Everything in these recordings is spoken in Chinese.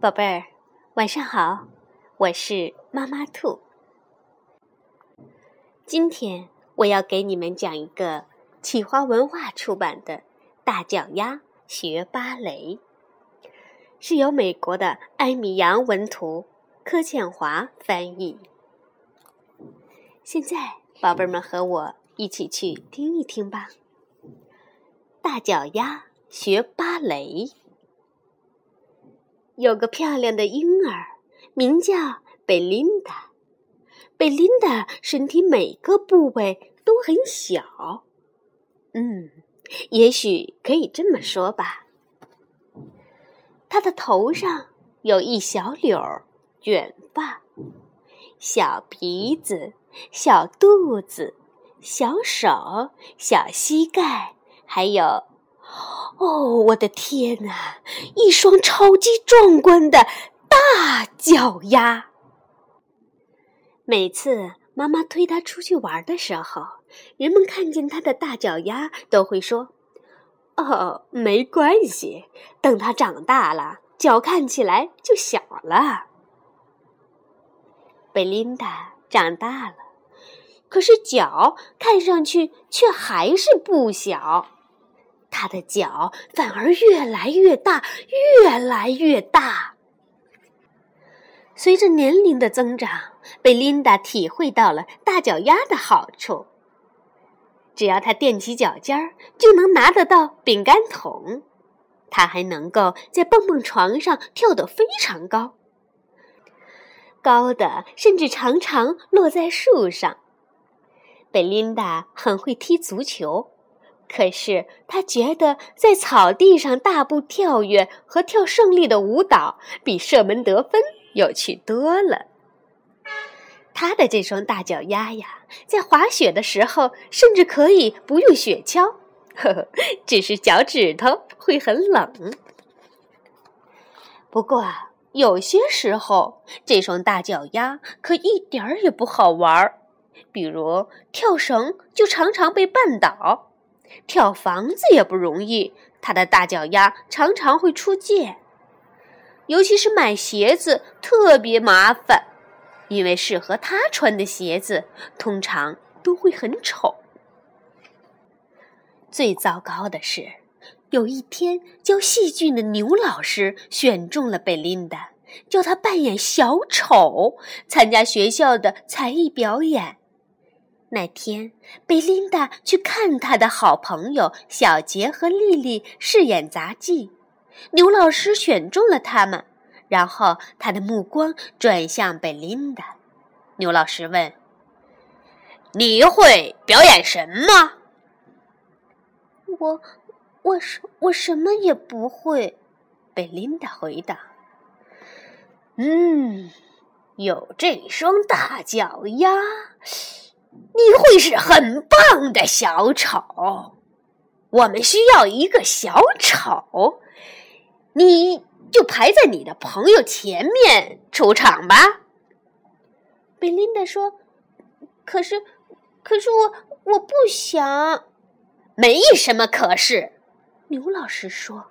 宝贝儿，晚上好，我是妈妈兔。今天我要给你们讲一个企划文化出版的《大脚丫学芭蕾》，是由美国的艾米扬文图，柯倩华翻译。现在，宝贝儿们和我一起去听一听吧，《大脚丫学芭蕾》。有个漂亮的婴儿，名叫贝琳达。贝琳达身体每个部位都很小，嗯，也许可以这么说吧。她的头上有一小绺卷发，小鼻子、小肚子、小手、小膝盖，还有。哦，我的天哪！一双超级壮观的大脚丫。每次妈妈推他出去玩的时候，人们看见他的大脚丫，都会说：“哦，没关系，等他长大了，脚看起来就小了。”贝琳达长大了，可是脚看上去却还是不小。他的脚反而越来越大，越来越大。随着年龄的增长，贝琳达体会到了大脚丫的好处。只要他踮起脚尖儿，就能拿得到饼干桶。他还能够在蹦蹦床上跳得非常高，高的甚至常常落在树上。贝琳达很会踢足球。可是他觉得在草地上大步跳跃和跳胜利的舞蹈比射门得分有趣多了。他的这双大脚丫呀，在滑雪的时候甚至可以不用雪橇，呵呵，只是脚趾头会很冷。不过有些时候，这双大脚丫可一点儿也不好玩儿，比如跳绳就常常被绊倒。跳房子也不容易，他的大脚丫常常会出界。尤其是买鞋子特别麻烦，因为适合他穿的鞋子通常都会很丑。最糟糕的是，有一天教戏剧的牛老师选中了贝琳达，叫她扮演小丑，参加学校的才艺表演。那天，贝琳达去看她的好朋友小杰和丽丽饰演杂技，牛老师选中了他们，然后他的目光转向贝琳达。牛老师问：“你会表演什么？”“我，我什我什么也不会。”贝琳达回答。“嗯，有这双大脚丫。”你会是很棒的小丑，我们需要一个小丑，你就排在你的朋友前面出场吧。贝琳达说：“可是，可是我我不想。”没什么可是，牛老师说。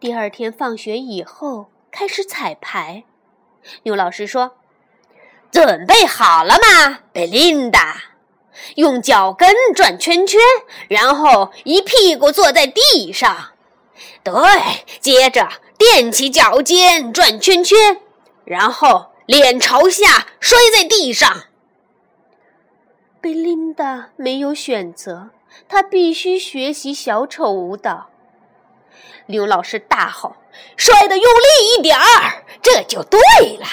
第二天放学以后开始彩排，牛老师说。准备好了吗，贝琳达？用脚跟转圈圈，然后一屁股坐在地上。对，接着踮起脚尖转圈圈，然后脸朝下摔在地上。贝琳达没有选择，她必须学习小丑舞蹈。刘老师大吼：“摔得用力一点儿，这就对了。”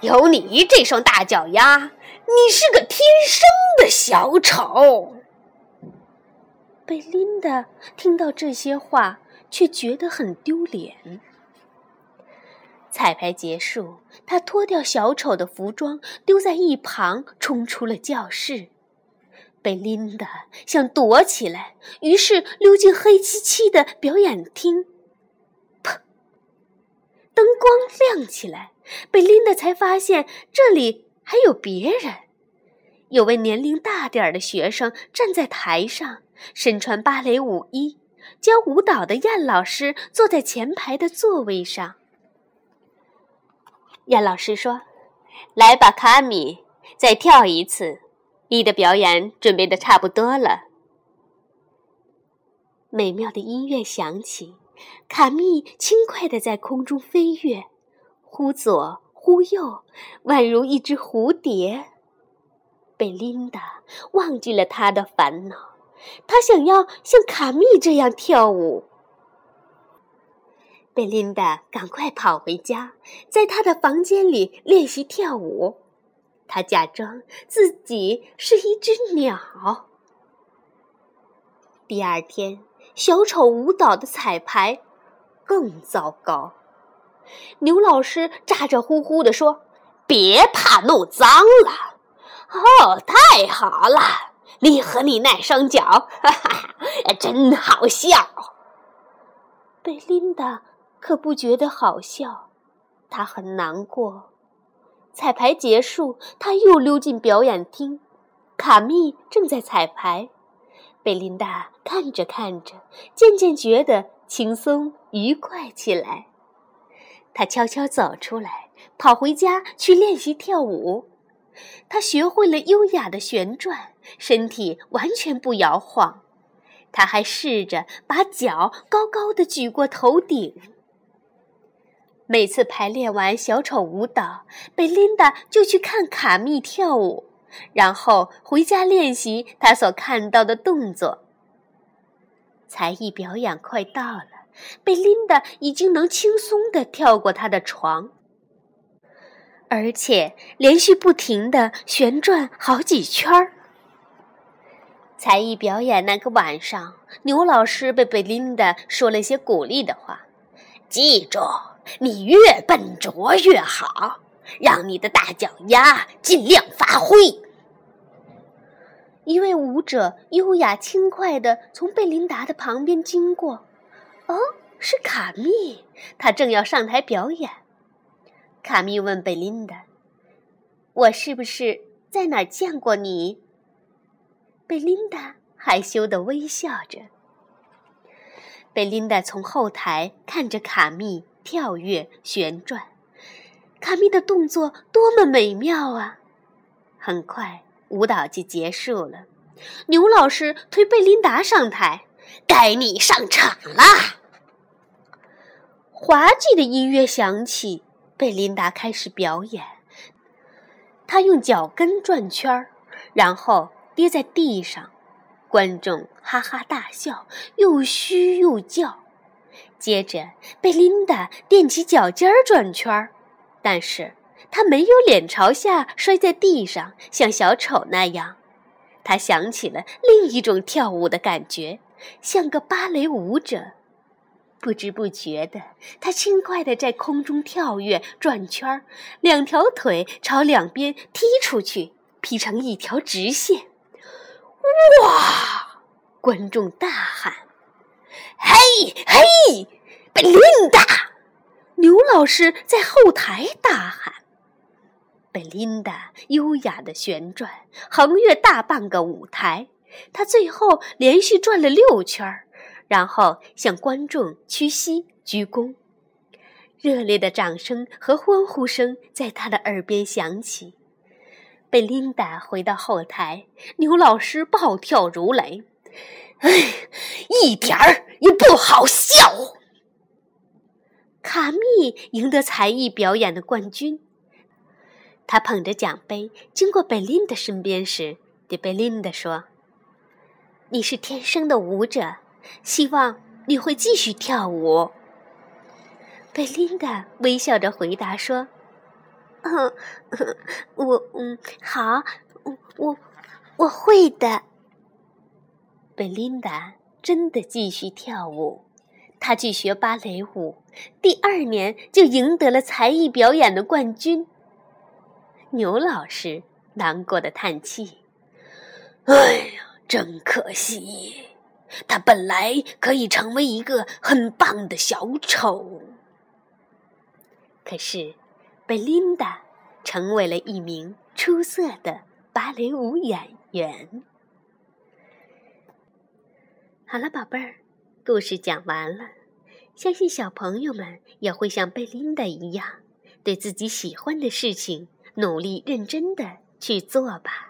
有你这双大脚丫，你是个天生的小丑。贝琳达听到这些话，却觉得很丢脸。彩排结束，她脱掉小丑的服装，丢在一旁，冲出了教室。贝琳达想躲起来，于是溜进黑漆漆的表演厅。光亮起来。贝琳达才发现这里还有别人，有位年龄大点儿的学生站在台上，身穿芭蕾舞衣，教舞蹈的燕老师坐在前排的座位上。燕老师说：“来吧，卡米，再跳一次。你的表演准备的差不多了。”美妙的音乐响起，卡密轻快地在空中飞跃，忽左忽右，宛如一只蝴蝶。贝琳达忘记了他的烦恼，她想要像卡密这样跳舞。贝琳达赶快跑回家，在她的房间里练习跳舞。她假装自己是一只鸟。第二天。小丑舞蹈的彩排更糟糕。牛老师咋咋呼呼地说：“别怕弄脏了。”哦，太好了！你和你那双脚，哈哈，真好笑。贝琳达可不觉得好笑，她很难过。彩排结束，她又溜进表演厅，卡密正在彩排。贝琳达看着看着，渐渐觉得轻松愉快起来。她悄悄走出来，跑回家去练习跳舞。她学会了优雅的旋转，身体完全不摇晃。她还试着把脚高高的举过头顶。每次排练完小丑舞蹈，贝琳达就去看卡密跳舞。然后回家练习他所看到的动作。才艺表演快到了，贝琳达已经能轻松地跳过他的床，而且连续不停地旋转好几圈儿。才艺表演那个晚上，牛老师被贝琳达说了些鼓励的话：“记住，你越笨拙越好。”让你的大脚丫尽量发挥。一位舞者优雅轻快地从贝琳达的旁边经过。哦，是卡密，他正要上台表演。卡密问贝琳达：“我是不是在哪儿见过你？”贝琳达害羞地微笑着。贝琳达从后台看着卡密跳跃旋转。卡密的动作多么美妙啊！很快，舞蹈就结束了。牛老师推贝琳达上台，该你上场啦！滑稽的音乐响起，贝琳达开始表演。她用脚跟转圈儿，然后跌在地上，观众哈哈大笑，又嘘又叫。接着，贝琳达踮起脚尖儿转圈儿。但是他没有脸朝下摔在地上，像小丑那样。他想起了另一种跳舞的感觉，像个芭蕾舞者。不知不觉的，他轻快地在空中跳跃、转圈儿，两条腿朝两边踢出去，劈成一条直线。哇！观众大喊：“嘿，嘿，贝琳达！”牛老师在后台大喊：“贝琳达优雅的旋转，横越大半个舞台。她最后连续转了六圈，然后向观众屈膝鞠躬。热烈的掌声和欢呼声在他的耳边响起。贝琳达回到后台，牛老师暴跳如雷：‘哎，一点儿也不好笑！’”卡密赢得才艺表演的冠军。他捧着奖杯经过贝琳达身边时，对贝琳达说：“你是天生的舞者，希望你会继续跳舞。”贝琳达微笑着回答说：“嗯，我嗯好，我我会的。”贝琳达真的继续跳舞。他去学芭蕾舞，第二年就赢得了才艺表演的冠军。牛老师难过的叹气：“哎呀，真可惜，他本来可以成为一个很棒的小丑。可是，贝琳达成为了一名出色的芭蕾舞演员。”好了，宝贝儿。故事讲完了，相信小朋友们也会像贝琳达一样，对自己喜欢的事情努力认真的去做吧。